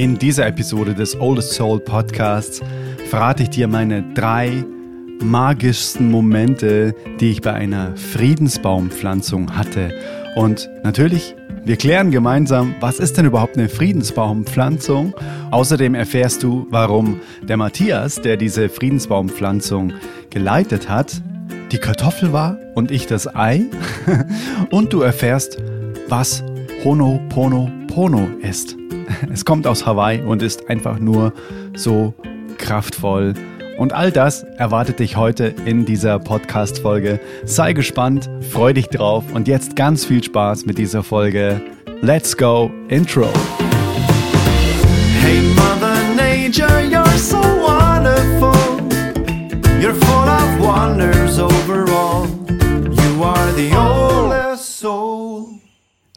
In dieser Episode des Oldest Soul Podcasts verrate ich dir meine drei magischsten Momente, die ich bei einer Friedensbaumpflanzung hatte. Und natürlich, wir klären gemeinsam, was ist denn überhaupt eine Friedensbaumpflanzung? Außerdem erfährst du, warum der Matthias, der diese Friedensbaumpflanzung geleitet hat, die Kartoffel war und ich das Ei. und du erfährst, was Honoponopono ist. Es kommt aus Hawaii und ist einfach nur so kraftvoll. Und all das erwartet dich heute in dieser Podcast-Folge. Sei gespannt, freu dich drauf und jetzt ganz viel Spaß mit dieser Folge. Let's go, Intro. Hey Mother Nature, you're so wonderful. You're full of wonders overall. You are the soul.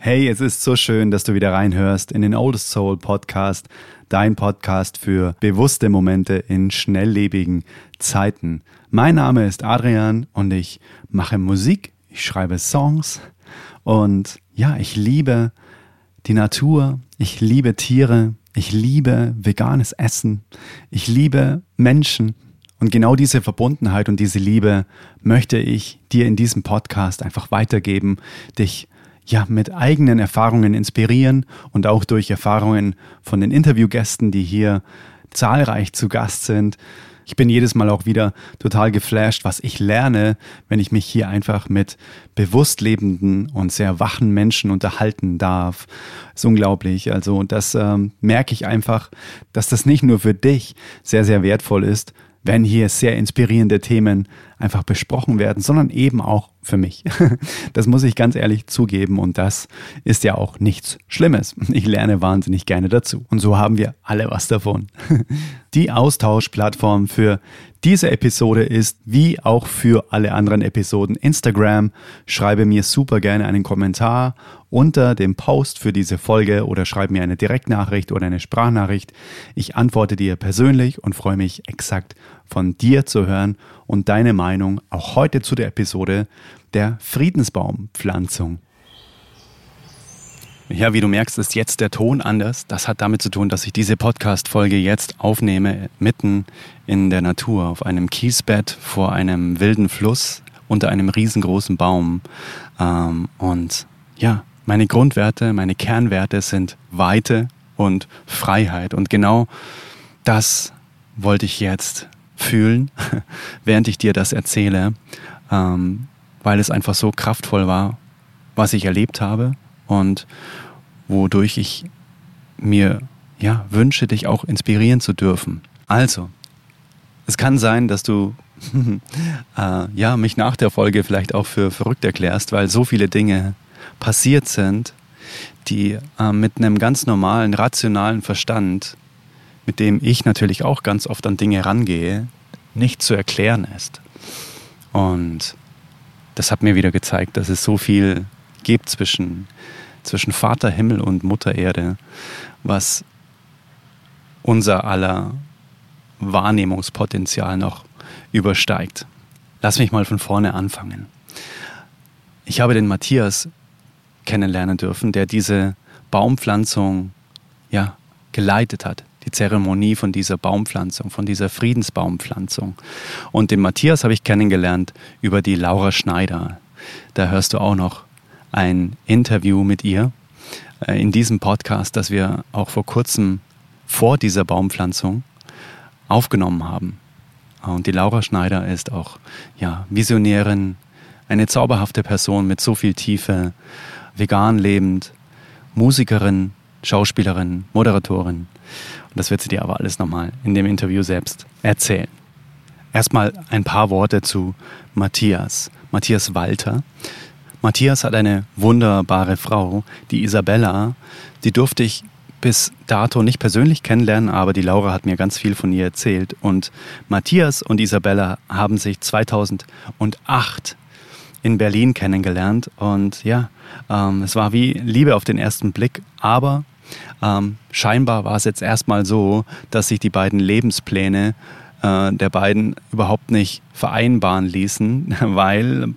Hey, es ist so schön, dass du wieder reinhörst in den Oldest Soul Podcast, dein Podcast für bewusste Momente in schnelllebigen Zeiten. Mein Name ist Adrian und ich mache Musik, ich schreibe Songs und ja, ich liebe die Natur, ich liebe Tiere, ich liebe veganes Essen, ich liebe Menschen und genau diese Verbundenheit und diese Liebe möchte ich dir in diesem Podcast einfach weitergeben, dich ja, mit eigenen Erfahrungen inspirieren und auch durch Erfahrungen von den Interviewgästen, die hier zahlreich zu Gast sind. Ich bin jedes Mal auch wieder total geflasht, was ich lerne, wenn ich mich hier einfach mit bewusst lebenden und sehr wachen Menschen unterhalten darf. Ist unglaublich. Also das ähm, merke ich einfach, dass das nicht nur für dich sehr, sehr wertvoll ist, wenn hier sehr inspirierende Themen einfach besprochen werden, sondern eben auch für mich. Das muss ich ganz ehrlich zugeben und das ist ja auch nichts Schlimmes. Ich lerne wahnsinnig gerne dazu und so haben wir alle was davon. Die Austauschplattform für diese Episode ist wie auch für alle anderen Episoden Instagram. Schreibe mir super gerne einen Kommentar unter dem Post für diese Folge oder schreib mir eine Direktnachricht oder eine Sprachnachricht. Ich antworte dir persönlich und freue mich exakt von dir zu hören und deine Meinung auch heute zu der Episode der Friedensbaumpflanzung. Ja, wie du merkst, ist jetzt der Ton anders. Das hat damit zu tun, dass ich diese Podcast-Folge jetzt aufnehme, mitten in der Natur, auf einem Kiesbett vor einem wilden Fluss unter einem riesengroßen Baum. Ähm, und ja, meine Grundwerte, meine Kernwerte sind Weite und Freiheit. Und genau das wollte ich jetzt fühlen, während ich dir das erzähle, ähm, weil es einfach so kraftvoll war, was ich erlebt habe und wodurch ich mir ja, wünsche, dich auch inspirieren zu dürfen. Also, es kann sein, dass du äh, ja, mich nach der Folge vielleicht auch für verrückt erklärst, weil so viele Dinge passiert sind, die äh, mit einem ganz normalen, rationalen Verstand, mit dem ich natürlich auch ganz oft an Dinge rangehe, nicht zu erklären ist. Und das hat mir wieder gezeigt, dass es so viel gibt zwischen, zwischen Vater Himmel und Mutter Erde, was unser aller Wahrnehmungspotenzial noch übersteigt. Lass mich mal von vorne anfangen. Ich habe den Matthias kennenlernen dürfen, der diese Baumpflanzung ja, geleitet hat, die Zeremonie von dieser Baumpflanzung, von dieser Friedensbaumpflanzung. Und den Matthias habe ich kennengelernt über die Laura Schneider. Da hörst du auch noch ein Interview mit ihr äh, in diesem Podcast, das wir auch vor kurzem vor dieser Baumpflanzung aufgenommen haben. Und die Laura Schneider ist auch ja, Visionärin, eine zauberhafte Person mit so viel Tiefe, vegan lebend, Musikerin, Schauspielerin, Moderatorin. Und das wird sie dir aber alles nochmal in dem Interview selbst erzählen. Erstmal ein paar Worte zu Matthias. Matthias Walter. Matthias hat eine wunderbare Frau, die Isabella. Die durfte ich bis dato nicht persönlich kennenlernen, aber die Laura hat mir ganz viel von ihr erzählt. Und Matthias und Isabella haben sich 2008 in Berlin kennengelernt. Und ja, ähm, es war wie Liebe auf den ersten Blick, aber ähm, scheinbar war es jetzt erstmal so, dass sich die beiden Lebenspläne äh, der beiden überhaupt nicht vereinbaren ließen, weil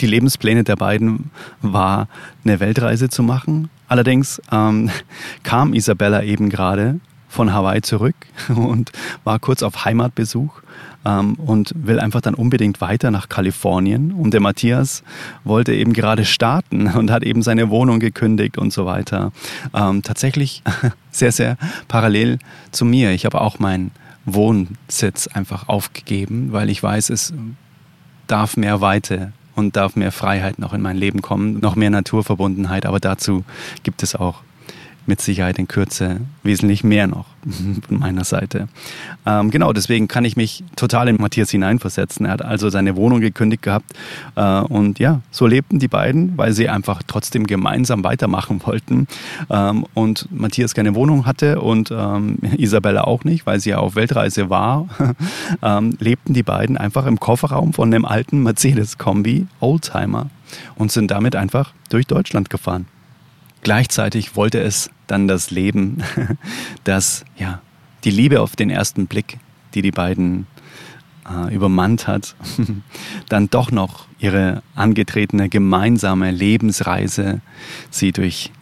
die Lebenspläne der beiden war, eine Weltreise zu machen. Allerdings ähm, kam Isabella eben gerade von Hawaii zurück und war kurz auf Heimatbesuch ähm, und will einfach dann unbedingt weiter nach Kalifornien. Und der Matthias wollte eben gerade starten und hat eben seine Wohnung gekündigt und so weiter. Ähm, tatsächlich sehr, sehr parallel zu mir. Ich habe auch meinen Wohnsitz einfach aufgegeben, weil ich weiß, es darf mehr Weite und darf mehr Freiheit noch in mein Leben kommen, noch mehr Naturverbundenheit. Aber dazu gibt es auch mit Sicherheit in Kürze wesentlich mehr noch von meiner Seite. Ähm, genau, deswegen kann ich mich total in Matthias hineinversetzen. Er hat also seine Wohnung gekündigt gehabt äh, und ja, so lebten die beiden, weil sie einfach trotzdem gemeinsam weitermachen wollten. Ähm, und Matthias keine Wohnung hatte und ähm, Isabella auch nicht, weil sie ja auf Weltreise war, ähm, lebten die beiden einfach im Kofferraum von einem alten Mercedes-Kombi, Oldtimer, und sind damit einfach durch Deutschland gefahren. Gleichzeitig wollte es dann das Leben, das ja die Liebe auf den ersten Blick, die die beiden äh, übermannt hat, dann doch noch ihre angetretene gemeinsame Lebensreise sie durch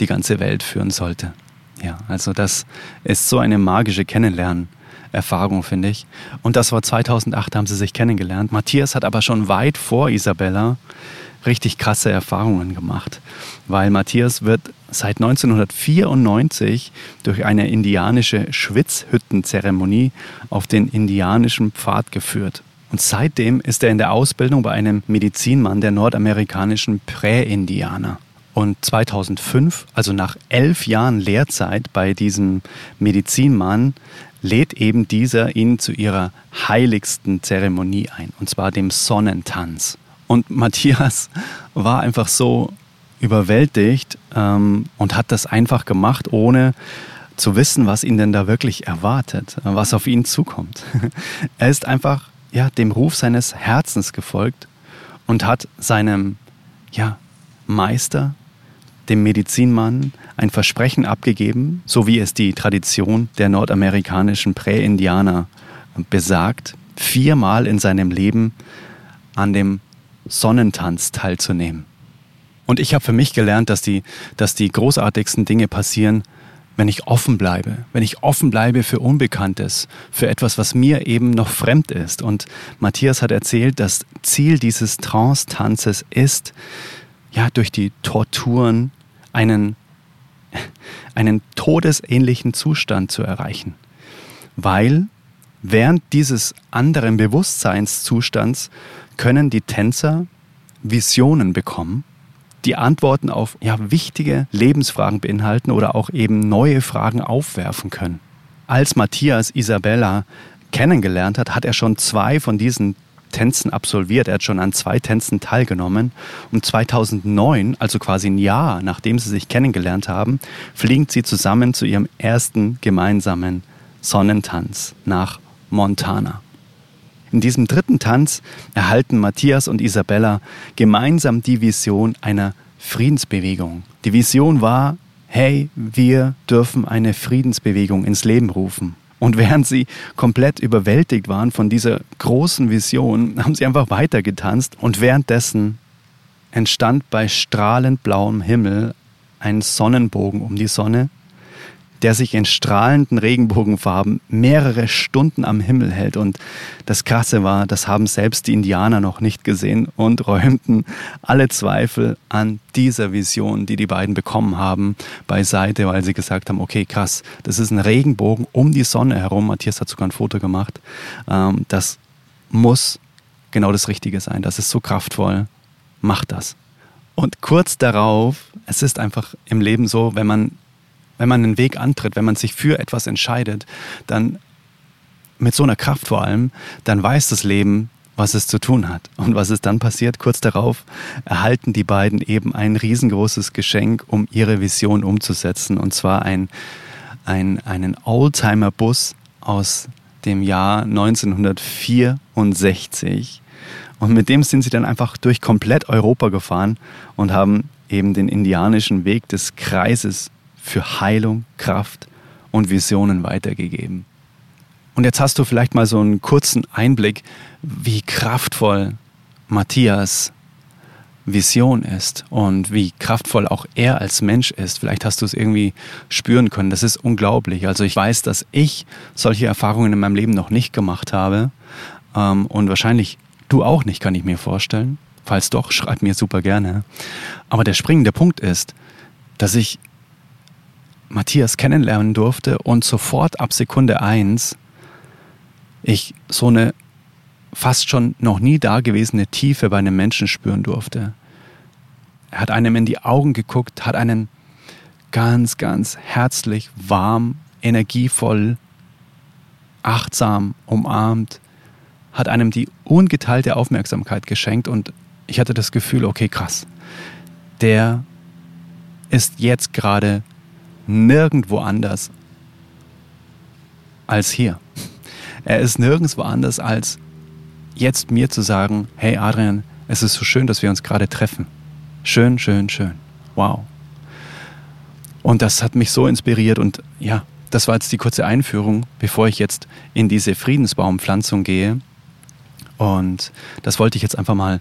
die ganze Welt führen sollte. Ja, also das ist so eine magische Kennenlernerfahrung, finde ich. Und das war 2008, haben sie sich kennengelernt. Matthias hat aber schon weit vor Isabella richtig krasse Erfahrungen gemacht, weil Matthias wird seit 1994 durch eine indianische Schwitzhüttenzeremonie auf den indianischen Pfad geführt. Und seitdem ist er in der Ausbildung bei einem Medizinmann der nordamerikanischen Prä-Indianer. Und 2005, also nach elf Jahren Lehrzeit bei diesem Medizinmann, lädt eben dieser ihn zu ihrer heiligsten Zeremonie ein, und zwar dem Sonnentanz. Und Matthias war einfach so überwältigt ähm, und hat das einfach gemacht, ohne zu wissen, was ihn denn da wirklich erwartet, was auf ihn zukommt. er ist einfach ja, dem Ruf seines Herzens gefolgt und hat seinem ja, Meister, dem Medizinmann, ein Versprechen abgegeben, so wie es die Tradition der nordamerikanischen Präindianer besagt, viermal in seinem Leben an dem Sonnentanz teilzunehmen. Und ich habe für mich gelernt, dass die, dass die großartigsten Dinge passieren, wenn ich offen bleibe, wenn ich offen bleibe für Unbekanntes, für etwas, was mir eben noch fremd ist. Und Matthias hat erzählt, das Ziel dieses Trance-Tanzes ist, ja, durch die Torturen einen, einen todesähnlichen Zustand zu erreichen. Weil während dieses anderen Bewusstseinszustands können die Tänzer Visionen bekommen, die Antworten auf ja, wichtige Lebensfragen beinhalten oder auch eben neue Fragen aufwerfen können. Als Matthias Isabella kennengelernt hat, hat er schon zwei von diesen Tänzen absolviert. Er hat schon an zwei Tänzen teilgenommen. Und 2009, also quasi ein Jahr nachdem sie sich kennengelernt haben, fliegen sie zusammen zu ihrem ersten gemeinsamen Sonnentanz nach Montana. In diesem dritten Tanz erhalten Matthias und Isabella gemeinsam die Vision einer Friedensbewegung. Die Vision war, hey, wir dürfen eine Friedensbewegung ins Leben rufen. Und während sie komplett überwältigt waren von dieser großen Vision, haben sie einfach weitergetanzt und währenddessen entstand bei strahlend blauem Himmel ein Sonnenbogen um die Sonne der sich in strahlenden Regenbogenfarben mehrere Stunden am Himmel hält. Und das Krasse war, das haben selbst die Indianer noch nicht gesehen und räumten alle Zweifel an dieser Vision, die die beiden bekommen haben, beiseite, weil sie gesagt haben, okay, krass, das ist ein Regenbogen um die Sonne herum. Matthias hat sogar ein Foto gemacht. Ähm, das muss genau das Richtige sein. Das ist so kraftvoll. Macht das. Und kurz darauf, es ist einfach im Leben so, wenn man wenn man einen Weg antritt, wenn man sich für etwas entscheidet, dann mit so einer Kraft vor allem, dann weiß das Leben, was es zu tun hat. Und was ist dann passiert? Kurz darauf erhalten die beiden eben ein riesengroßes Geschenk, um ihre Vision umzusetzen. Und zwar ein, ein, einen Oldtimer-Bus aus dem Jahr 1964. Und mit dem sind sie dann einfach durch komplett Europa gefahren und haben eben den indianischen Weg des Kreises für Heilung, Kraft und Visionen weitergegeben. Und jetzt hast du vielleicht mal so einen kurzen Einblick, wie kraftvoll Matthias Vision ist und wie kraftvoll auch er als Mensch ist. Vielleicht hast du es irgendwie spüren können. Das ist unglaublich. Also ich weiß, dass ich solche Erfahrungen in meinem Leben noch nicht gemacht habe ähm, und wahrscheinlich du auch nicht, kann ich mir vorstellen. Falls doch, schreib mir super gerne. Aber der springende Punkt ist, dass ich Matthias kennenlernen durfte und sofort ab Sekunde eins ich so eine fast schon noch nie dagewesene Tiefe bei einem Menschen spüren durfte. Er hat einem in die Augen geguckt, hat einen ganz, ganz herzlich, warm, energievoll, achtsam umarmt, hat einem die ungeteilte Aufmerksamkeit geschenkt und ich hatte das Gefühl, okay, krass, der ist jetzt gerade nirgendwo anders als hier. Er ist nirgendwo anders als jetzt mir zu sagen, hey Adrian, es ist so schön, dass wir uns gerade treffen. Schön, schön, schön. Wow. Und das hat mich so inspiriert und ja, das war jetzt die kurze Einführung, bevor ich jetzt in diese Friedensbaumpflanzung gehe. Und das wollte ich jetzt einfach mal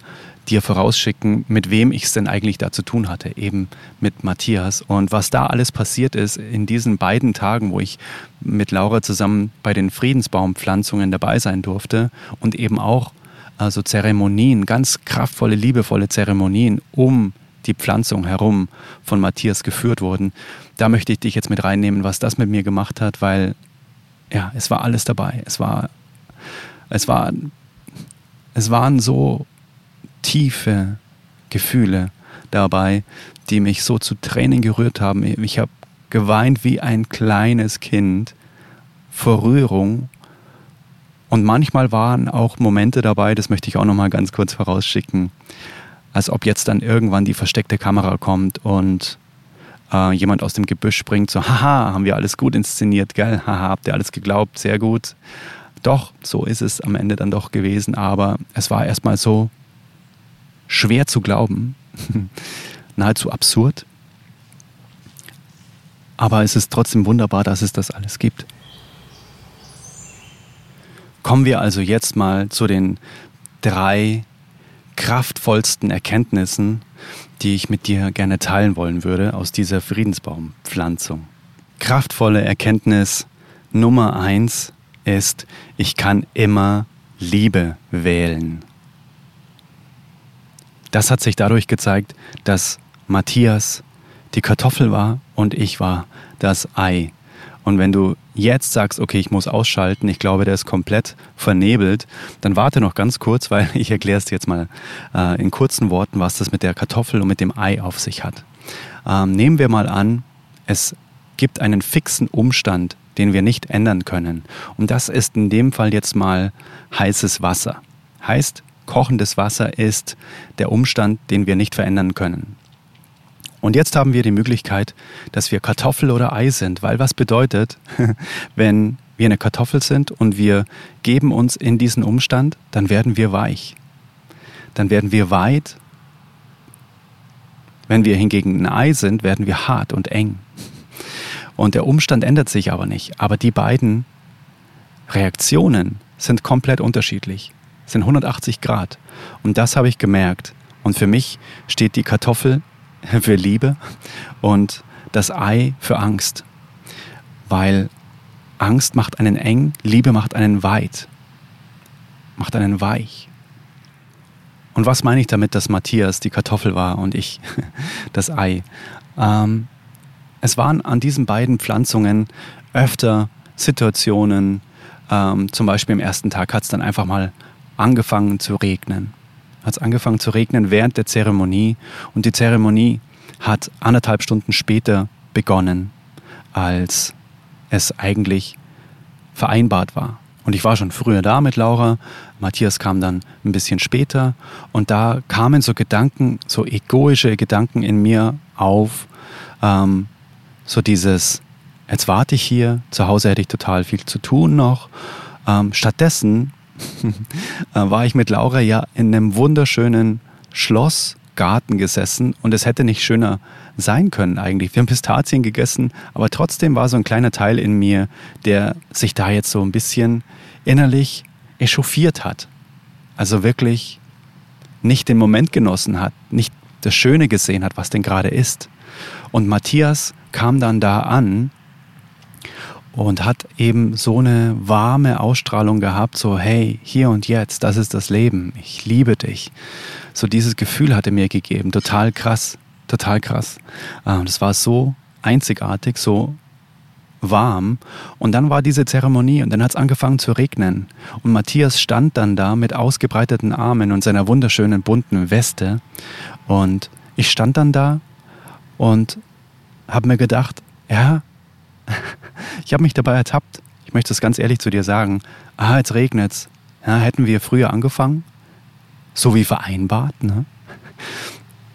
dir vorausschicken, mit wem ich es denn eigentlich da zu tun hatte, eben mit Matthias. Und was da alles passiert ist in diesen beiden Tagen, wo ich mit Laura zusammen bei den Friedensbaumpflanzungen dabei sein durfte und eben auch also Zeremonien, ganz kraftvolle, liebevolle Zeremonien um die Pflanzung herum von Matthias geführt wurden. Da möchte ich dich jetzt mit reinnehmen, was das mit mir gemacht hat, weil ja, es war alles dabei. Es war, es war, es waren so tiefe Gefühle dabei, die mich so zu Tränen gerührt haben. Ich habe geweint wie ein kleines Kind vor Rührung. Und manchmal waren auch Momente dabei, das möchte ich auch noch mal ganz kurz vorausschicken, als ob jetzt dann irgendwann die versteckte Kamera kommt und äh, jemand aus dem Gebüsch springt, so, haha, haben wir alles gut inszeniert, gell? Haha, habt ihr alles geglaubt, sehr gut. Doch, so ist es am Ende dann doch gewesen, aber es war erstmal so schwer zu glauben, nahezu absurd. Aber es ist trotzdem wunderbar, dass es das alles gibt. Kommen wir also jetzt mal zu den drei kraftvollsten Erkenntnissen, die ich mit dir gerne teilen wollen würde aus dieser Friedensbaumpflanzung. Kraftvolle Erkenntnis Nummer eins ist, ich kann immer Liebe wählen. Das hat sich dadurch gezeigt, dass Matthias die Kartoffel war und ich war das Ei. Und wenn du jetzt sagst, okay, ich muss ausschalten, ich glaube, der ist komplett vernebelt, dann warte noch ganz kurz, weil ich erkläre es dir jetzt mal äh, in kurzen Worten, was das mit der Kartoffel und mit dem Ei auf sich hat. Ähm, nehmen wir mal an, es gibt einen fixen Umstand, den wir nicht ändern können. Und das ist in dem Fall jetzt mal heißes Wasser. Heißt, kochendes Wasser ist der Umstand, den wir nicht verändern können. Und jetzt haben wir die Möglichkeit, dass wir Kartoffel oder Ei sind, weil was bedeutet, wenn wir eine Kartoffel sind und wir geben uns in diesen Umstand, dann werden wir weich. Dann werden wir weit. Wenn wir hingegen ein Ei sind, werden wir hart und eng. Und der Umstand ändert sich aber nicht. Aber die beiden Reaktionen sind komplett unterschiedlich sind 180 Grad. Und das habe ich gemerkt. Und für mich steht die Kartoffel für Liebe und das Ei für Angst. Weil Angst macht einen eng, Liebe macht einen weit, macht einen weich. Und was meine ich damit, dass Matthias die Kartoffel war und ich das Ei? Ähm, es waren an diesen beiden Pflanzungen öfter Situationen, ähm, zum Beispiel am ersten Tag hat es dann einfach mal angefangen zu regnen. Hat es angefangen zu regnen während der Zeremonie und die Zeremonie hat anderthalb Stunden später begonnen, als es eigentlich vereinbart war. Und ich war schon früher da mit Laura, Matthias kam dann ein bisschen später und da kamen so Gedanken, so egoische Gedanken in mir auf, ähm, so dieses, jetzt warte ich hier, zu Hause hätte ich total viel zu tun noch. Ähm, stattdessen Äh, war ich mit Laura ja in einem wunderschönen Schlossgarten gesessen und es hätte nicht schöner sein können eigentlich. Wir haben Pistazien gegessen, aber trotzdem war so ein kleiner Teil in mir, der sich da jetzt so ein bisschen innerlich echauffiert hat. Also wirklich nicht den Moment genossen hat, nicht das Schöne gesehen hat, was denn gerade ist. Und Matthias kam dann da an und hat eben so eine warme Ausstrahlung gehabt, so hey, hier und jetzt, das ist das Leben, ich liebe dich. So dieses Gefühl hat er mir gegeben, total krass, total krass. Ähm, es war so einzigartig, so warm. Und dann war diese Zeremonie und dann hat es angefangen zu regnen. Und Matthias stand dann da mit ausgebreiteten Armen und seiner wunderschönen bunten Weste. Und ich stand dann da und habe mir gedacht, ja, ich habe mich dabei ertappt. Ich möchte es ganz ehrlich zu dir sagen. Ah, jetzt regnet's. Ja, hätten wir früher angefangen, so wie vereinbart, ne?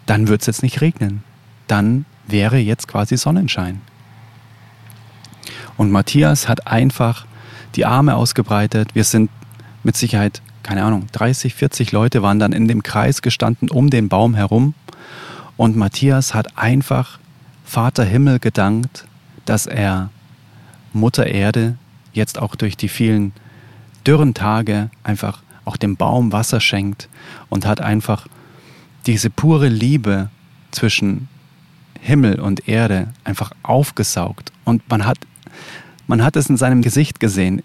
dann wird es jetzt nicht regnen. Dann wäre jetzt quasi Sonnenschein. Und Matthias hat einfach die Arme ausgebreitet. Wir sind mit Sicherheit, keine Ahnung, 30, 40 Leute waren dann in dem Kreis gestanden um den Baum herum. Und Matthias hat einfach Vater Himmel gedankt, dass er Mutter Erde jetzt auch durch die vielen dürren Tage einfach auch dem Baum Wasser schenkt und hat einfach diese pure Liebe zwischen Himmel und Erde einfach aufgesaugt. Und man hat, man hat es in seinem Gesicht gesehen.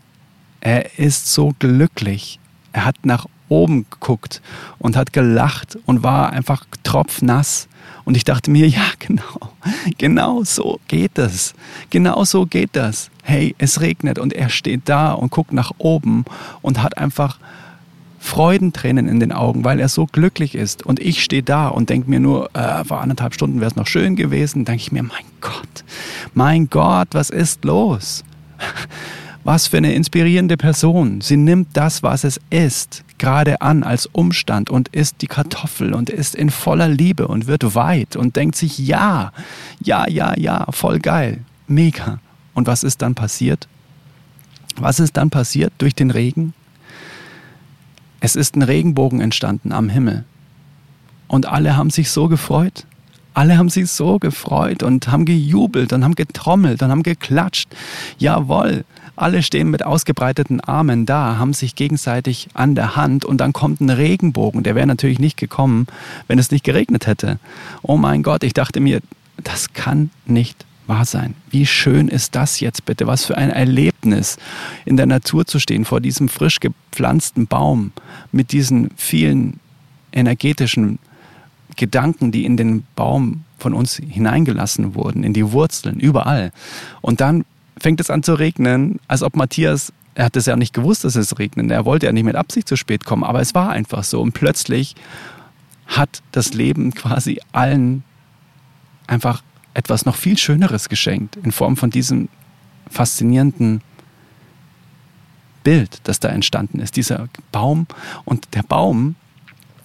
Er ist so glücklich. Er hat nach oben geguckt und hat gelacht und war einfach tropfnass. Und ich dachte mir, ja, genau, genau so geht das. Genau so geht das. Hey, es regnet und er steht da und guckt nach oben und hat einfach Freudentränen in den Augen, weil er so glücklich ist. Und ich stehe da und denke mir nur, äh, vor anderthalb Stunden wäre es noch schön gewesen. Denke ich mir, mein Gott, mein Gott, was ist los? Was für eine inspirierende Person. Sie nimmt das, was es ist, gerade an als Umstand und isst die Kartoffel und ist in voller Liebe und wird weit und denkt sich, ja, ja, ja, ja, voll geil, mega. Und was ist dann passiert? Was ist dann passiert durch den Regen? Es ist ein Regenbogen entstanden am Himmel. Und alle haben sich so gefreut. Alle haben sich so gefreut und haben gejubelt und haben getrommelt und haben geklatscht. Jawohl, alle stehen mit ausgebreiteten Armen da, haben sich gegenseitig an der Hand und dann kommt ein Regenbogen. Der wäre natürlich nicht gekommen, wenn es nicht geregnet hätte. Oh mein Gott, ich dachte mir, das kann nicht wahr sein. Wie schön ist das jetzt bitte? Was für ein Erlebnis, in der Natur zu stehen, vor diesem frisch gepflanzten Baum, mit diesen vielen energetischen Gedanken, die in den Baum von uns hineingelassen wurden, in die Wurzeln, überall. Und dann fängt es an zu regnen, als ob Matthias, er hat es ja nicht gewusst, dass es regnet, er wollte ja nicht mit Absicht zu spät kommen, aber es war einfach so. Und plötzlich hat das Leben quasi allen einfach etwas noch viel Schöneres geschenkt in Form von diesem faszinierenden Bild, das da entstanden ist, dieser Baum. Und der Baum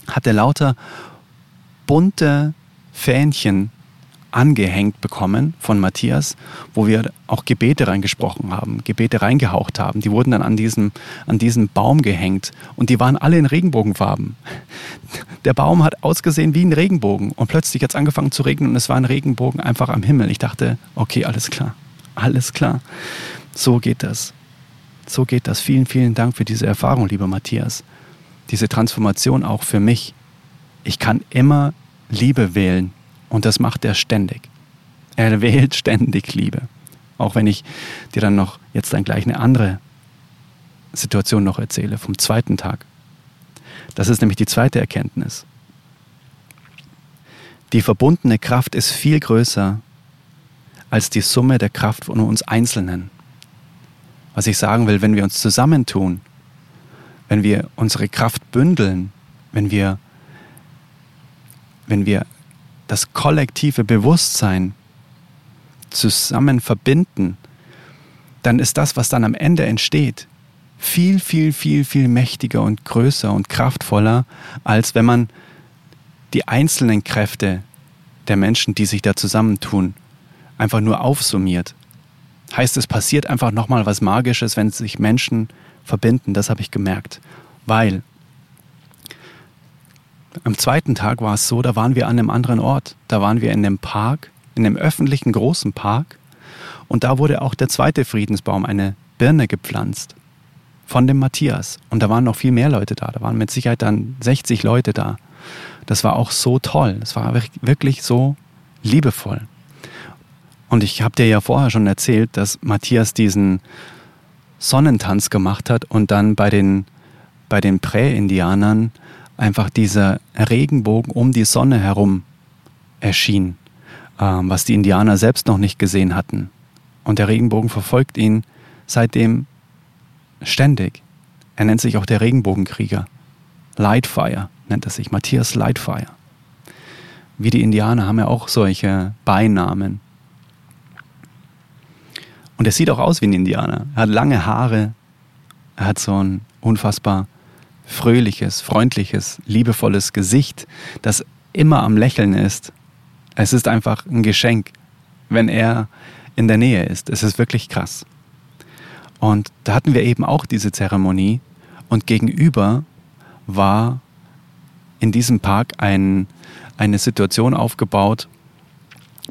hatte lauter bunte Fähnchen angehängt bekommen von Matthias, wo wir auch Gebete reingesprochen haben, Gebete reingehaucht haben. Die wurden dann an diesem, an diesem Baum gehängt und die waren alle in Regenbogenfarben. Der Baum hat ausgesehen wie ein Regenbogen und plötzlich hat es angefangen zu regnen und es war ein Regenbogen einfach am Himmel. Ich dachte, okay, alles klar, alles klar. So geht das. So geht das. Vielen, vielen Dank für diese Erfahrung, lieber Matthias. Diese Transformation auch für mich. Ich kann immer Liebe wählen und das macht er ständig. Er wählt ständig Liebe. Auch wenn ich dir dann noch jetzt dann gleich eine andere Situation noch erzähle vom zweiten Tag. Das ist nämlich die zweite Erkenntnis. Die verbundene Kraft ist viel größer als die Summe der Kraft von uns Einzelnen. Was ich sagen will, wenn wir uns zusammentun, wenn wir unsere Kraft bündeln, wenn wir, wenn wir das kollektive Bewusstsein zusammen verbinden, dann ist das, was dann am Ende entsteht, viel, viel, viel, viel mächtiger und größer und kraftvoller, als wenn man die einzelnen Kräfte der Menschen, die sich da zusammentun, einfach nur aufsummiert. Heißt, es passiert einfach nochmal was Magisches, wenn sich Menschen verbinden, das habe ich gemerkt. Weil am zweiten Tag war es so, da waren wir an einem anderen Ort. Da waren wir in einem Park, in einem öffentlichen großen Park. Und da wurde auch der zweite Friedensbaum, eine Birne, gepflanzt. Von dem Matthias. Und da waren noch viel mehr Leute da. Da waren mit Sicherheit dann 60 Leute da. das war auch so toll. Das war wirklich so liebevoll. Und ich habe dir ja vorher schon erzählt, dass Matthias diesen Sonnentanz gemacht hat und dann bei den, bei den Prä-Indianern einfach dieser Regenbogen um die Sonne herum erschien, ähm, was die Indianer selbst noch nicht gesehen hatten. Und der Regenbogen verfolgt ihn seitdem ständig. Er nennt sich auch der Regenbogenkrieger. Lightfire nennt er sich, Matthias Lightfire. Wie die Indianer haben ja auch solche Beinamen. Und er sieht auch aus wie ein Indianer. Er hat lange Haare. Er hat so ein unfassbar fröhliches, freundliches, liebevolles Gesicht, das immer am Lächeln ist. Es ist einfach ein Geschenk, wenn er in der Nähe ist. Es ist wirklich krass. Und da hatten wir eben auch diese Zeremonie und gegenüber war in diesem Park ein, eine Situation aufgebaut,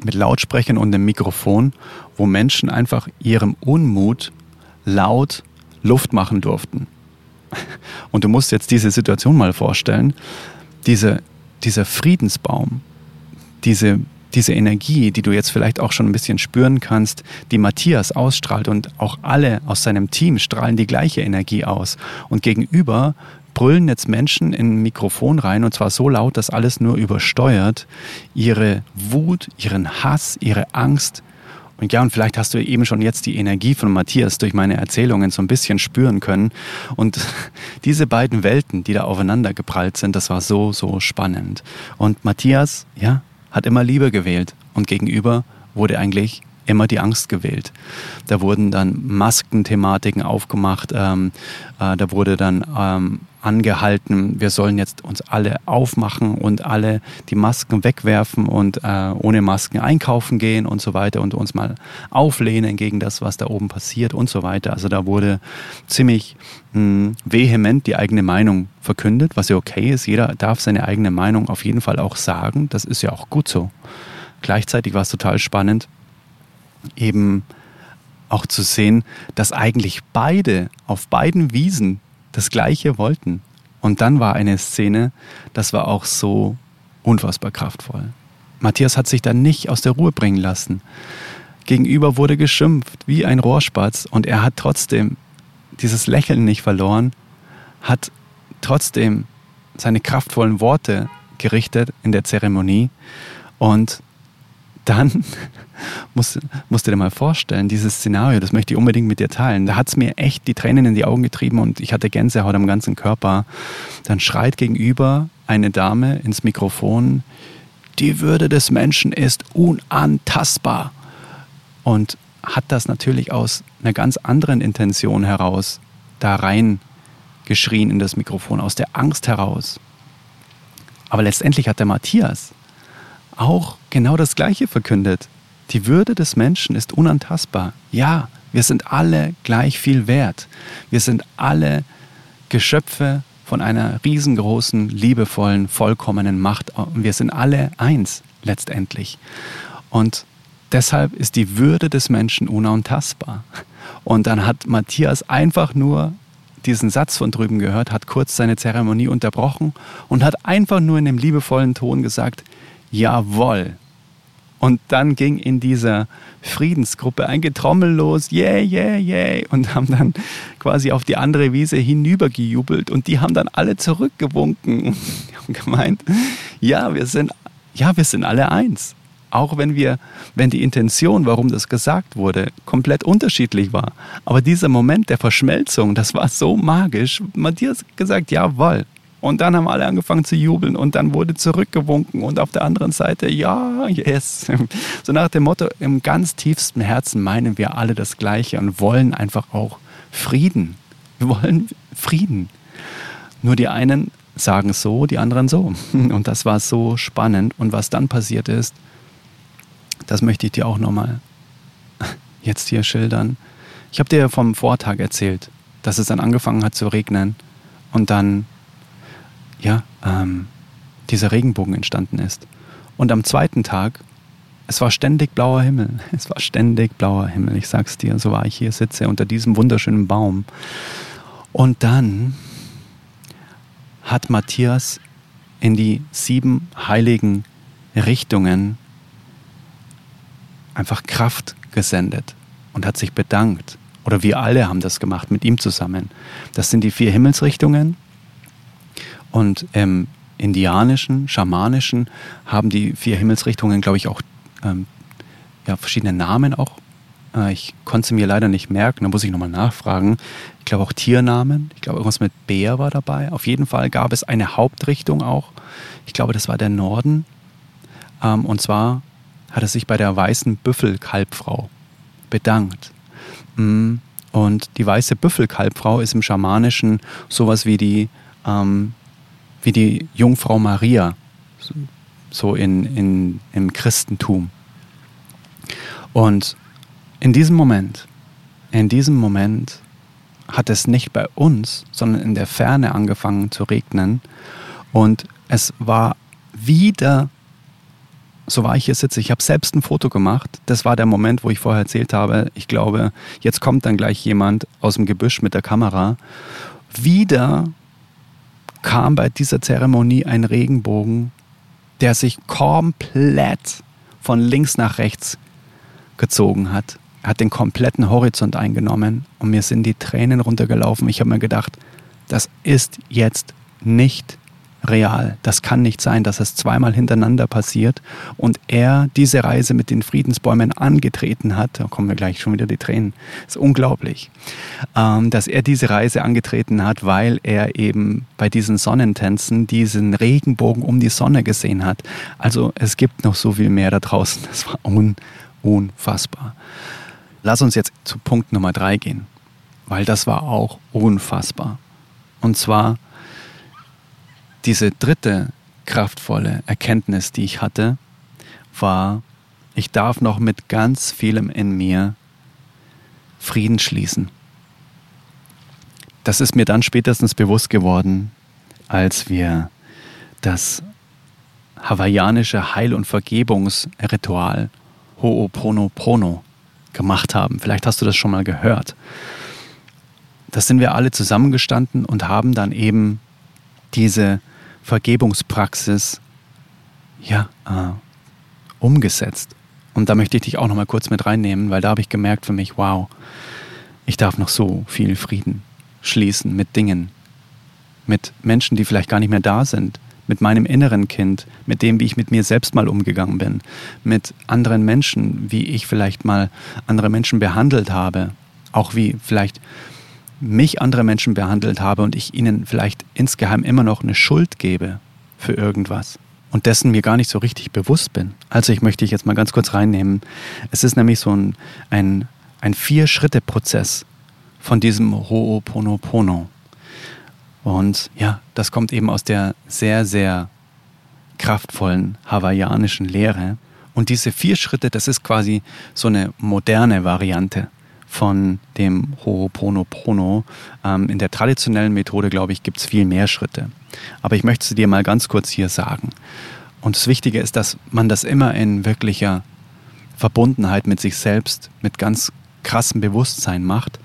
mit Lautsprechern und einem Mikrofon, wo Menschen einfach ihrem Unmut laut Luft machen durften. Und du musst jetzt diese Situation mal vorstellen. Diese, dieser Friedensbaum, diese, diese Energie, die du jetzt vielleicht auch schon ein bisschen spüren kannst, die Matthias ausstrahlt und auch alle aus seinem Team strahlen die gleiche Energie aus. Und gegenüber brüllen jetzt Menschen in ein Mikrofon rein und zwar so laut, dass alles nur übersteuert. Ihre Wut, ihren Hass, ihre Angst. Und ja, und vielleicht hast du eben schon jetzt die Energie von Matthias durch meine Erzählungen so ein bisschen spüren können. Und diese beiden Welten, die da aufeinander geprallt sind, das war so, so spannend. Und Matthias, ja, hat immer Liebe gewählt. Und gegenüber wurde eigentlich immer die Angst gewählt. Da wurden dann Maskenthematiken aufgemacht, ähm, äh, da wurde dann ähm, angehalten, wir sollen jetzt uns alle aufmachen und alle die Masken wegwerfen und äh, ohne Masken einkaufen gehen und so weiter und uns mal auflehnen gegen das, was da oben passiert und so weiter. Also da wurde ziemlich mh, hm, vehement die eigene Meinung verkündet, was ja okay ist. Jeder darf seine eigene Meinung auf jeden Fall auch sagen. Das ist ja auch gut so. Gleichzeitig war es total spannend, eben auch zu sehen, dass eigentlich beide auf beiden Wiesen das Gleiche wollten. Und dann war eine Szene, das war auch so unfassbar kraftvoll. Matthias hat sich dann nicht aus der Ruhe bringen lassen. Gegenüber wurde geschimpft wie ein Rohrspatz und er hat trotzdem dieses Lächeln nicht verloren, hat trotzdem seine kraftvollen Worte gerichtet in der Zeremonie und dann musst, musst du dir mal vorstellen, dieses Szenario, das möchte ich unbedingt mit dir teilen. Da hat es mir echt die Tränen in die Augen getrieben und ich hatte Gänsehaut am ganzen Körper. Dann schreit gegenüber eine Dame ins Mikrofon, die Würde des Menschen ist unantastbar. Und hat das natürlich aus einer ganz anderen Intention heraus da rein geschrien in das Mikrofon, aus der Angst heraus. Aber letztendlich hat der Matthias auch genau das Gleiche verkündet. Die Würde des Menschen ist unantastbar. Ja, wir sind alle gleich viel wert. Wir sind alle Geschöpfe von einer riesengroßen, liebevollen, vollkommenen Macht. Wir sind alle eins letztendlich. Und deshalb ist die Würde des Menschen unantastbar. Und dann hat Matthias einfach nur diesen Satz von drüben gehört, hat kurz seine Zeremonie unterbrochen und hat einfach nur in dem liebevollen Ton gesagt, jawohl. Und dann ging in dieser Friedensgruppe ein Getrommel los, yeah, yeah, yeah, und haben dann quasi auf die andere Wiese hinübergejubelt und die haben dann alle zurückgewunken und gemeint, ja, wir sind, ja, wir sind alle eins. Auch wenn wir, wenn die Intention, warum das gesagt wurde, komplett unterschiedlich war. Aber dieser Moment der Verschmelzung, das war so magisch. Matthias gesagt, jawohl, und dann haben alle angefangen zu jubeln und dann wurde zurückgewunken und auf der anderen Seite, ja, yes. So nach dem Motto, im ganz tiefsten Herzen meinen wir alle das Gleiche und wollen einfach auch Frieden. Wir wollen Frieden. Nur die einen sagen so, die anderen so. Und das war so spannend. Und was dann passiert ist, das möchte ich dir auch nochmal jetzt hier schildern. Ich habe dir vom Vortag erzählt, dass es dann angefangen hat zu regnen und dann ja, ähm, dieser Regenbogen entstanden ist. Und am zweiten Tag, es war ständig blauer Himmel. Es war ständig blauer Himmel. Ich sag's dir, so war ich hier sitze unter diesem wunderschönen Baum. Und dann hat Matthias in die sieben heiligen Richtungen einfach Kraft gesendet und hat sich bedankt. Oder wir alle haben das gemacht mit ihm zusammen. Das sind die vier Himmelsrichtungen. Und im indianischen, schamanischen haben die vier Himmelsrichtungen, glaube ich, auch ähm, ja, verschiedene Namen auch. Äh, ich konnte sie mir leider nicht merken, da muss ich nochmal nachfragen. Ich glaube auch Tiernamen. Ich glaube, irgendwas mit Bär war dabei. Auf jeden Fall gab es eine Hauptrichtung auch. Ich glaube, das war der Norden. Ähm, und zwar hat er sich bei der weißen Büffelkalbfrau bedankt. Mm, und die weiße Büffelkalbfrau ist im Schamanischen sowas wie die, ähm, wie die Jungfrau Maria, so in, in, im Christentum. Und in diesem Moment, in diesem Moment hat es nicht bei uns, sondern in der Ferne angefangen zu regnen. Und es war wieder so war ich hier sitze. Ich habe selbst ein Foto gemacht. Das war der Moment, wo ich vorher erzählt habe, ich glaube, jetzt kommt dann gleich jemand aus dem Gebüsch mit der Kamera. Wieder kam bei dieser Zeremonie ein Regenbogen, der sich komplett von links nach rechts gezogen hat. Er hat den kompletten Horizont eingenommen und mir sind die Tränen runtergelaufen. Ich habe mir gedacht, das ist jetzt nicht real. Das kann nicht sein, dass es zweimal hintereinander passiert und er diese Reise mit den Friedensbäumen angetreten hat. Da kommen wir gleich schon wieder die Tränen. Das ist unglaublich, ähm, dass er diese Reise angetreten hat, weil er eben bei diesen Sonnentänzen diesen Regenbogen um die Sonne gesehen hat. Also es gibt noch so viel mehr da draußen. Das war un unfassbar. Lass uns jetzt zu Punkt Nummer drei gehen, weil das war auch unfassbar. Und zwar diese dritte kraftvolle Erkenntnis, die ich hatte, war, ich darf noch mit ganz vielem in mir Frieden schließen. Das ist mir dann spätestens bewusst geworden, als wir das hawaiianische Heil- und Vergebungsritual Ho'oponopono gemacht haben. Vielleicht hast du das schon mal gehört. Da sind wir alle zusammengestanden und haben dann eben diese Vergebungspraxis ja, äh, umgesetzt. Und da möchte ich dich auch noch mal kurz mit reinnehmen, weil da habe ich gemerkt für mich, wow, ich darf noch so viel Frieden schließen mit Dingen, mit Menschen, die vielleicht gar nicht mehr da sind, mit meinem inneren Kind, mit dem, wie ich mit mir selbst mal umgegangen bin, mit anderen Menschen, wie ich vielleicht mal andere Menschen behandelt habe, auch wie vielleicht mich andere Menschen behandelt habe und ich ihnen vielleicht insgeheim immer noch eine Schuld gebe für irgendwas und dessen mir gar nicht so richtig bewusst bin. Also ich möchte dich jetzt mal ganz kurz reinnehmen. Es ist nämlich so ein, ein, ein Vier-Schritte-Prozess von diesem Ho'oponopono. Und ja, das kommt eben aus der sehr, sehr kraftvollen hawaiianischen Lehre. Und diese vier Schritte, das ist quasi so eine moderne Variante von dem Ho'oponopono. Ähm, in der traditionellen Methode, glaube ich, gibt es viel mehr Schritte. Aber ich möchte sie dir mal ganz kurz hier sagen. Und das Wichtige ist, dass man das immer in wirklicher Verbundenheit mit sich selbst, mit ganz krassem Bewusstsein macht.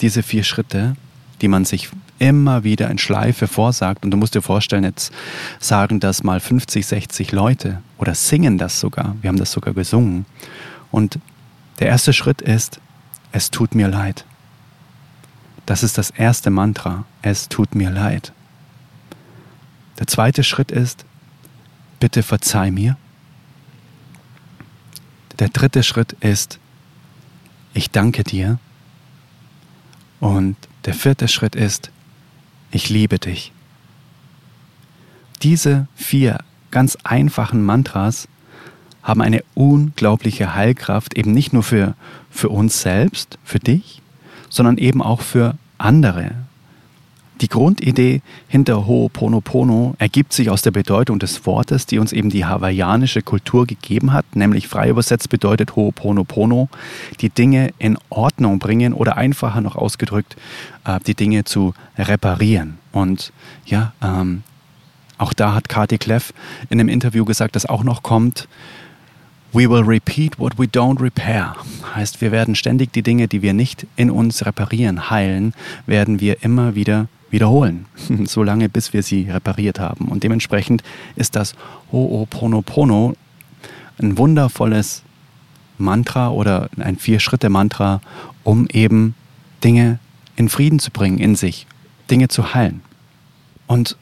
Diese vier Schritte, die man sich immer wieder in Schleife vorsagt. Und du musst dir vorstellen, jetzt sagen das mal 50, 60 Leute oder singen das sogar. Wir haben das sogar gesungen. Und der erste Schritt ist, es tut mir leid. Das ist das erste Mantra, es tut mir leid. Der zweite Schritt ist, bitte verzeih mir. Der dritte Schritt ist, ich danke dir. Und der vierte Schritt ist, ich liebe dich. Diese vier ganz einfachen Mantras haben eine unglaubliche Heilkraft, eben nicht nur für, für uns selbst, für dich, sondern eben auch für andere. Die Grundidee hinter Ho'oponopono ergibt sich aus der Bedeutung des Wortes, die uns eben die hawaiianische Kultur gegeben hat, nämlich frei übersetzt bedeutet Ho'oponopono, die Dinge in Ordnung bringen oder einfacher noch ausgedrückt, äh, die Dinge zu reparieren. Und ja, ähm, auch da hat Kati Kleff in einem Interview gesagt, dass auch noch kommt, We will repeat what we don't repair. Heißt, wir werden ständig die Dinge, die wir nicht in uns reparieren, heilen, werden wir immer wieder wiederholen, solange bis wir sie repariert haben. Und dementsprechend ist das Ho'oponopono ein wundervolles Mantra oder ein Vier-Schritte-Mantra, um eben Dinge in Frieden zu bringen in sich, Dinge zu heilen. Und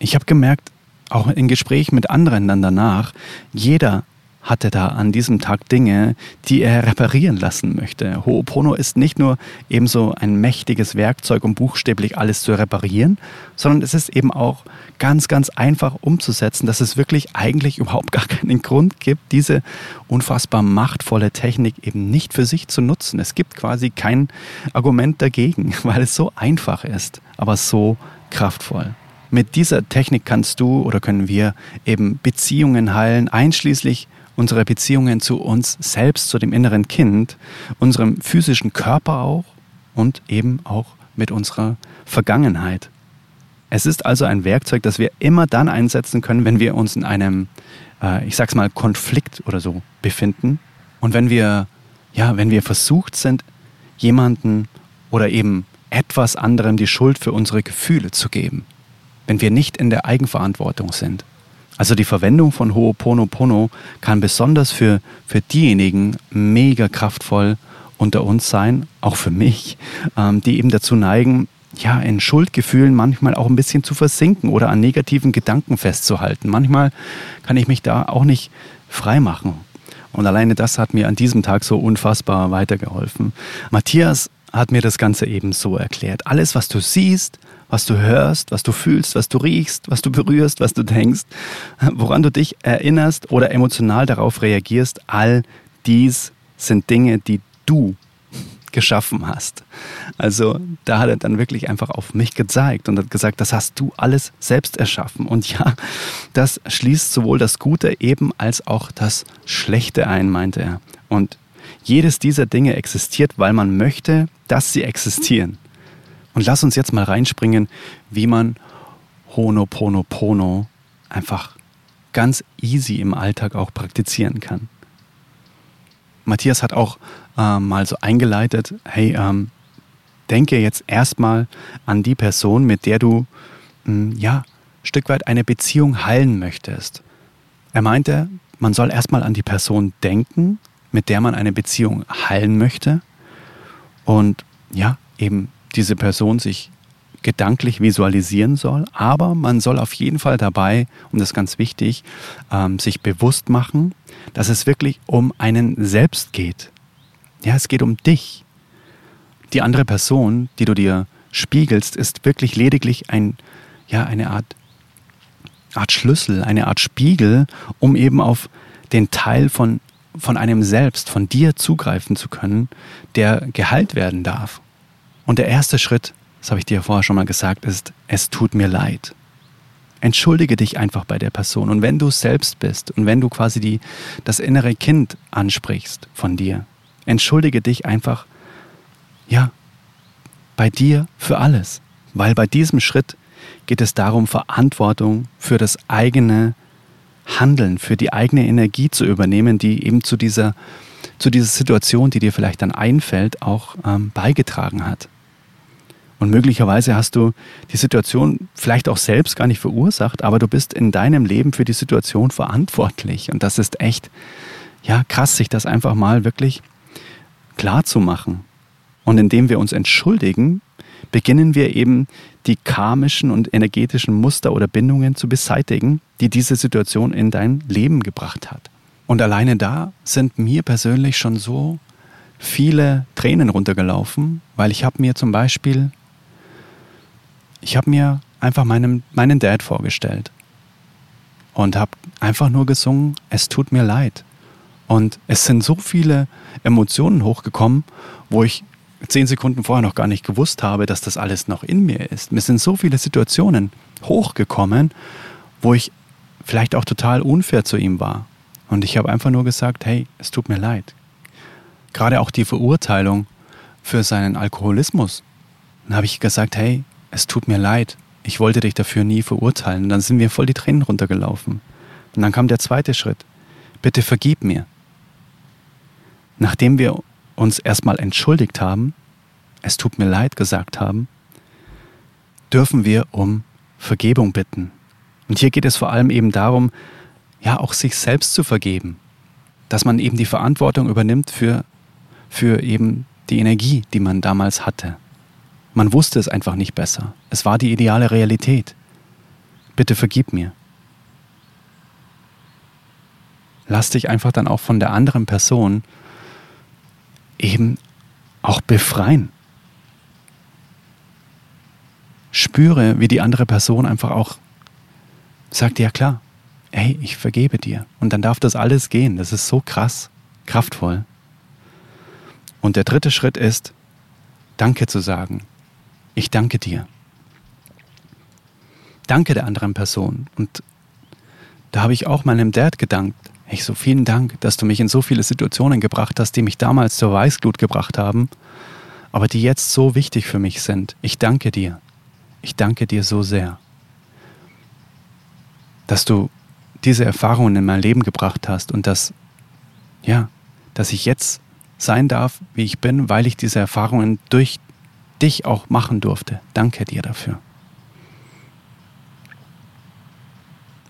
ich habe gemerkt, auch in Gesprächen mit anderen dann danach, jeder hatte da an diesem Tag Dinge, die er reparieren lassen möchte. Ho'opono ist nicht nur ebenso ein mächtiges Werkzeug, um buchstäblich alles zu reparieren, sondern es ist eben auch ganz, ganz einfach umzusetzen, dass es wirklich eigentlich überhaupt gar keinen Grund gibt, diese unfassbar machtvolle Technik eben nicht für sich zu nutzen. Es gibt quasi kein Argument dagegen, weil es so einfach ist, aber so kraftvoll. Mit dieser Technik kannst du oder können wir eben Beziehungen heilen, einschließlich unsere Beziehungen zu uns selbst, zu dem inneren Kind, unserem physischen Körper auch und eben auch mit unserer Vergangenheit. Es ist also ein Werkzeug, das wir immer dann einsetzen können, wenn wir uns in einem, äh, ich sag's mal, Konflikt oder so befinden. Und wenn wir, ja, wenn wir versucht sind, jemanden oder eben etwas anderem die Schuld für unsere Gefühle zu geben. Wenn wir nicht in der Eigenverantwortung sind. Also die Verwendung von Ho'oponopono kann besonders für, für diejenigen mega kraftvoll unter uns sein, auch für mich, ähm, die eben dazu neigen, ja, in Schuldgefühlen manchmal auch ein bisschen zu versinken oder an negativen Gedanken festzuhalten. Manchmal kann ich mich da auch nicht frei machen. Und alleine das hat mir an diesem Tag so unfassbar weitergeholfen. Matthias hat mir das Ganze eben so erklärt. Alles, was du siehst, was du hörst, was du fühlst, was du riechst, was du berührst, was du denkst, woran du dich erinnerst oder emotional darauf reagierst, all dies sind Dinge, die du geschaffen hast. Also da hat er dann wirklich einfach auf mich gezeigt und hat gesagt, das hast du alles selbst erschaffen. Und ja, das schließt sowohl das Gute eben als auch das Schlechte ein, meinte er. Und jedes dieser Dinge existiert, weil man möchte, dass sie existieren. Und lass uns jetzt mal reinspringen, wie man Honoponopono einfach ganz easy im Alltag auch praktizieren kann. Matthias hat auch äh, mal so eingeleitet, hey, ähm, denke jetzt erstmal an die Person, mit der du mh, hm, ja, ein Stück weit eine Beziehung heilen möchtest. Er meinte, man soll erstmal an die Person denken, mit der man eine Beziehung heilen möchte und ja, eben diese Person sich gedanklich visualisieren soll, aber man soll auf jeden Fall dabei, und das ist ganz wichtig, ähm, sich bewusst machen, dass es wirklich um einen selbst geht. Ja, es geht um dich. Die andere Person, die du dir spiegelst, ist wirklich lediglich ein, ja, eine Art, Art Schlüssel, eine Art Spiegel, um eben auf den Teil von, von einem selbst, von dir zugreifen zu können, der geheilt werden darf. Und der erste Schritt, das habe ich dir vorher schon mal gesagt, ist, es tut mir leid. Entschuldige dich einfach bei der Person. Und wenn du selbst bist und wenn du quasi die, das innere Kind ansprichst von dir, entschuldige dich einfach, ja, bei dir für alles. Weil bei diesem Schritt geht es darum, Verantwortung für das eigene Handeln, für die eigene Energie zu übernehmen, die eben zu dieser, zu dieser Situation, die dir vielleicht dann einfällt, auch ähm, beigetragen hat. Und möglicherweise hast du die Situation vielleicht auch selbst gar nicht verursacht, aber du bist in deinem Leben für die Situation verantwortlich. Und das ist echt, ja, krass, sich das einfach mal wirklich klar zu machen. Und indem wir uns entschuldigen, beginnen wir eben die karmischen und energetischen Muster oder Bindungen zu beseitigen, die diese Situation in dein Leben gebracht hat. Und alleine da sind mir persönlich schon so viele Tränen runtergelaufen, weil ich habe mir zum Beispiel ich habe mir einfach meinen, meinen Dad vorgestellt und habe einfach nur gesungen, es tut mir leid. Und es sind so viele Emotionen hochgekommen, wo ich zehn Sekunden vorher noch gar nicht gewusst habe, dass das alles noch in mir ist. Mir sind so viele Situationen hochgekommen, wo ich vielleicht auch total unfair zu ihm war. Und ich habe einfach nur gesagt, hey, es tut mir leid. Gerade auch die Verurteilung für seinen Alkoholismus. Dann habe ich gesagt, hey, es tut mir leid, ich wollte dich dafür nie verurteilen. Und dann sind mir voll die Tränen runtergelaufen. Und dann kam der zweite Schritt. Bitte vergib mir. Nachdem wir uns erstmal entschuldigt haben, es tut mir leid gesagt haben, dürfen wir um Vergebung bitten. Und hier geht es vor allem eben darum, ja, auch sich selbst zu vergeben. Dass man eben die Verantwortung übernimmt für, für eben die Energie, die man damals hatte. Man wusste es einfach nicht besser. Es war die ideale Realität. Bitte vergib mir. Lass dich einfach dann auch von der anderen Person eben auch befreien. Spüre, wie die andere Person einfach auch sagt, ja klar, hey, ich vergebe dir. Und dann darf das alles gehen. Das ist so krass, kraftvoll. Und der dritte Schritt ist, Danke zu sagen. Ich danke dir. Danke der anderen Person. Und da habe ich auch meinem Dad gedankt. Ich so, vielen Dank, dass du mich in so viele Situationen gebracht hast, die mich damals zur Weißglut gebracht haben, aber die jetzt so wichtig für mich sind. Ich danke dir. Ich danke dir so sehr, dass du diese Erfahrungen in mein Leben gebracht hast und dass, ja, dass ich jetzt sein darf, wie ich bin, weil ich diese Erfahrungen durch dich auch machen durfte. Danke dir dafür.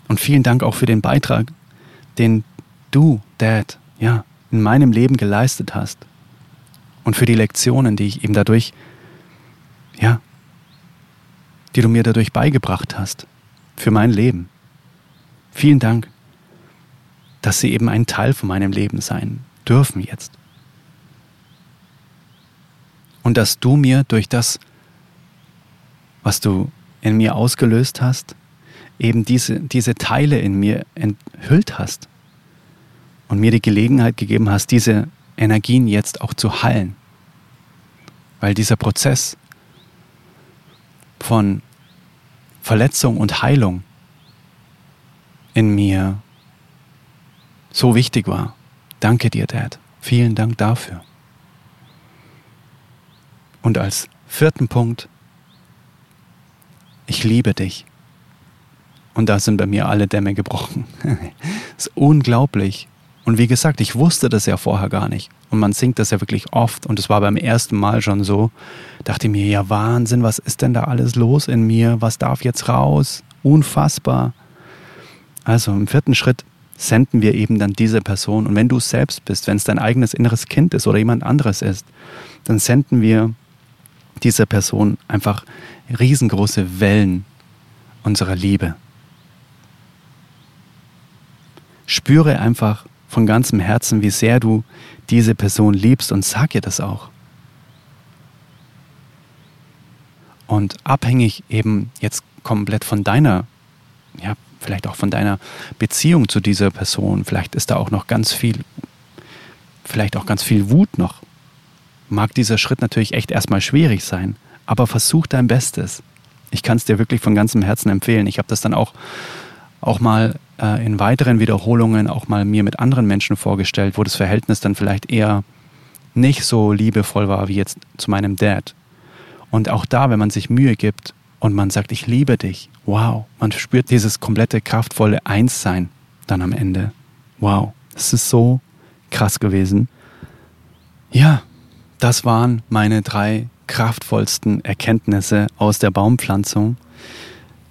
Und vielen Dank auch für den Beitrag, den du, Dad, ja, in meinem Leben geleistet hast. Und für die Lektionen, die ich eben dadurch, ja, die du mir dadurch beigebracht hast. Für mein Leben. Vielen Dank, dass sie eben ein Teil von meinem Leben sein dürfen jetzt. Und dass du mir durch das, was du in mir ausgelöst hast, eben diese, diese Teile in mir enthüllt hast und mir die Gelegenheit gegeben hast, diese Energien jetzt auch zu heilen. Weil dieser Prozess von Verletzung und Heilung in mir so wichtig war. Danke dir, Dad. Vielen Dank dafür. Und als vierten Punkt, ich liebe dich. Und da sind bei mir alle Dämme gebrochen. das ist unglaublich. Und wie gesagt, ich wusste das ja vorher gar nicht. Und man singt das ja wirklich oft. Und es war beim ersten Mal schon so. Dachte mir, ja Wahnsinn, was ist denn da alles los in mir? Was darf jetzt raus? Unfassbar. Also im vierten Schritt senden wir eben dann diese Person. Und wenn du es selbst bist, wenn es dein eigenes inneres Kind ist oder jemand anderes ist, dann senden wir dieser Person einfach riesengroße Wellen unserer Liebe. Spüre einfach von ganzem Herzen, wie sehr du diese Person liebst und sag ihr das auch. Und abhängig eben jetzt komplett von deiner, ja, vielleicht auch von deiner Beziehung zu dieser Person, vielleicht ist da auch noch ganz viel, vielleicht auch ganz viel Wut noch. Mag dieser Schritt natürlich echt erstmal schwierig sein, aber versuch dein Bestes. Ich kann es dir wirklich von ganzem Herzen empfehlen. Ich habe das dann auch, auch mal äh, in weiteren Wiederholungen auch mal mir mit anderen Menschen vorgestellt, wo das Verhältnis dann vielleicht eher nicht so liebevoll war wie jetzt zu meinem Dad. Und auch da, wenn man sich Mühe gibt und man sagt, ich liebe dich, wow, man spürt dieses komplette kraftvolle Einssein dann am Ende. Wow, das ist so krass gewesen. Ja, das waren meine drei kraftvollsten Erkenntnisse aus der Baumpflanzung.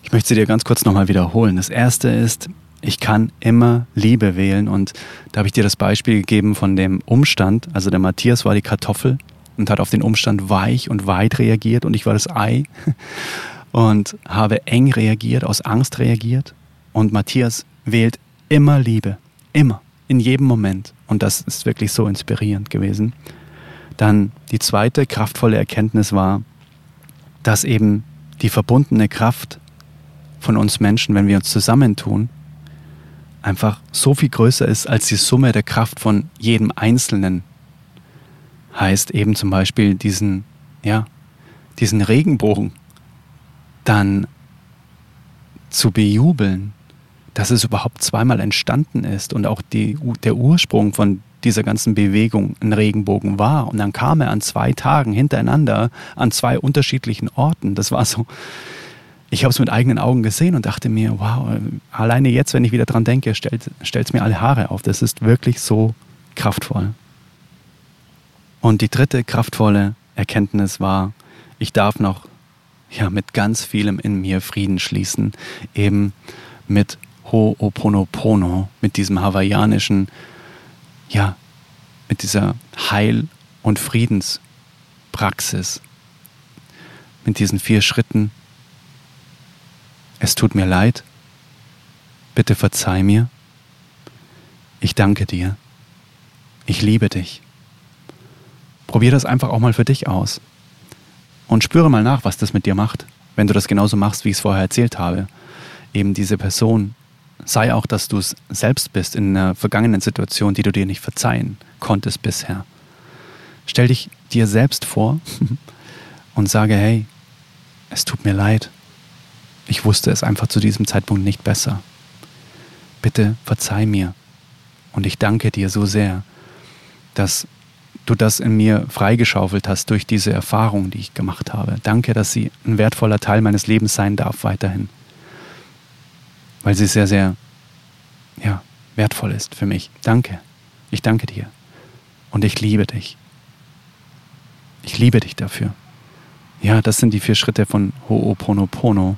Ich möchte sie dir ganz kurz nochmal wiederholen. Das erste ist, ich kann immer Liebe wählen. Und da habe ich dir das Beispiel gegeben von dem Umstand. Also der Matthias war die Kartoffel und hat auf den Umstand weich und weit reagiert und ich war das Ei und habe eng reagiert, aus Angst reagiert. Und Matthias wählt immer Liebe. Immer. In jedem Moment. Und das ist wirklich so inspirierend gewesen. Dann die zweite kraftvolle Erkenntnis war, dass eben die verbundene Kraft von uns Menschen, wenn wir uns zusammentun, einfach so viel größer ist als die Summe der Kraft von jedem Einzelnen. Heißt eben zum Beispiel diesen, ja, diesen Regenbogen dann zu bejubeln, dass es überhaupt zweimal entstanden ist und auch die, der Ursprung von dieser ganzen Bewegung ein Regenbogen war. Und dann kam er an zwei Tagen hintereinander an zwei unterschiedlichen Orten. Das war so, ich habe es mit eigenen Augen gesehen und dachte mir, wow, alleine jetzt, wenn ich wieder dran denke, stellt es mir alle Haare auf. Das ist wirklich so kraftvoll. Und die dritte kraftvolle Erkenntnis war, ich darf noch ja, mit ganz vielem in mir Frieden schließen, eben mit Ho'oponopono, mit diesem hawaiianischen, ja, mit dieser Heil- und Friedenspraxis, mit diesen vier Schritten. Es tut mir leid, bitte verzeih mir, ich danke dir, ich liebe dich. Probier das einfach auch mal für dich aus und spüre mal nach, was das mit dir macht, wenn du das genauso machst, wie ich es vorher erzählt habe. Eben diese Person, sei auch, dass du es selbst bist in einer vergangenen Situation, die du dir nicht verzeihen konntest bisher. Stell dich dir selbst vor und sage, hey, es tut mir leid. Ich wusste es einfach zu diesem Zeitpunkt nicht besser. Bitte verzeih mir. Und ich danke dir so sehr, dass du das in mir freigeschaufelt hast durch diese Erfahrung, die ich gemacht habe. Danke, dass sie ein wertvoller Teil meines Lebens sein darf weiterhin. Weil sie sehr, sehr ja, wertvoll ist für mich. Danke. Ich danke dir. Und ich liebe dich. Ich liebe dich dafür. Ja, das sind die vier Schritte von Ho'oponopono.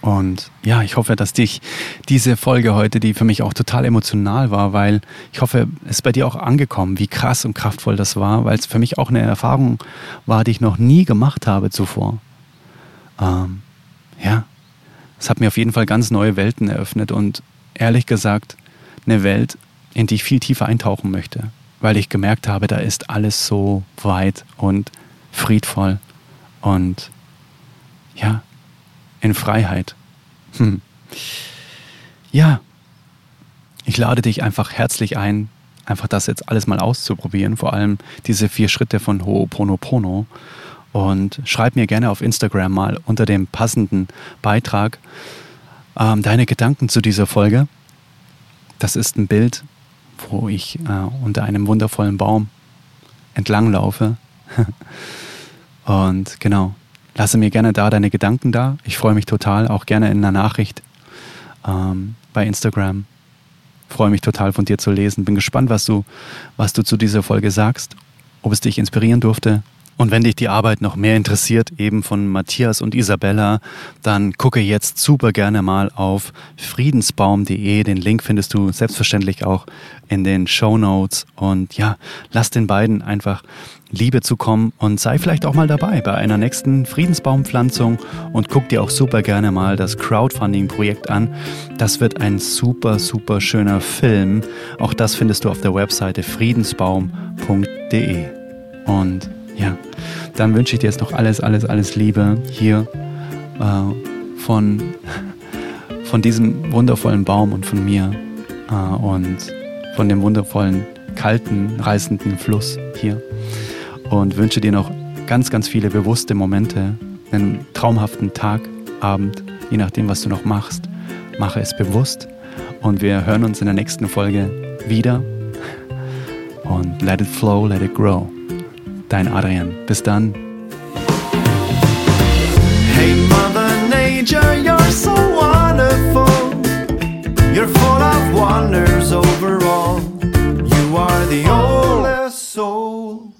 Und ja, ich hoffe, dass dich diese Folge heute, die für mich auch total emotional war, weil ich hoffe, es ist bei dir auch angekommen, wie krass und kraftvoll das war, weil es für mich auch eine Erfahrung war, die ich noch nie gemacht habe zuvor. Ähm, ja, es hat mir auf jeden Fall ganz neue Welten eröffnet und ehrlich gesagt eine Welt, in die ich viel tiefer eintauchen möchte, weil ich gemerkt habe, da ist alles so weit und friedvoll und ja, in Freiheit. Hm. Ja, ich lade dich einfach herzlich ein, einfach das jetzt alles mal auszuprobieren, vor allem diese vier Schritte von Ho'oponopono. Und schreib mir gerne auf Instagram mal unter dem passenden Beitrag ähm, deine Gedanken zu dieser Folge. Das ist ein Bild, wo ich äh, unter einem wundervollen Baum entlanglaufe. Und genau, lasse mir gerne da deine Gedanken da. Ich freue mich total, auch gerne in einer Nachricht ähm, bei Instagram. Freue mich total von dir zu lesen. Bin gespannt, was du, was du zu dieser Folge sagst, ob es dich inspirieren durfte. Und wenn dich die Arbeit noch mehr interessiert, eben von Matthias und Isabella, dann gucke jetzt super gerne mal auf friedensbaum.de. Den Link findest du selbstverständlich auch in den Show Notes. Und ja, lass den beiden einfach Liebe zukommen und sei vielleicht auch mal dabei bei einer nächsten Friedensbaumpflanzung und guck dir auch super gerne mal das Crowdfunding-Projekt an. Das wird ein super, super schöner Film. Auch das findest du auf der Webseite friedensbaum.de. Und ja, dann wünsche ich dir jetzt noch alles, alles, alles Liebe hier äh, von, von diesem wundervollen Baum und von mir äh, und von dem wundervollen, kalten, reißenden Fluss hier und wünsche dir noch ganz, ganz viele bewusste Momente, einen traumhaften Tag, Abend, je nachdem, was du noch machst. Mache es bewusst und wir hören uns in der nächsten Folge wieder. Und let it flow, let it grow. dein Adrian. Bis dann. Hey Mother Nature, you're so wonderful. You're full of wonders overall. You are the oldest soul.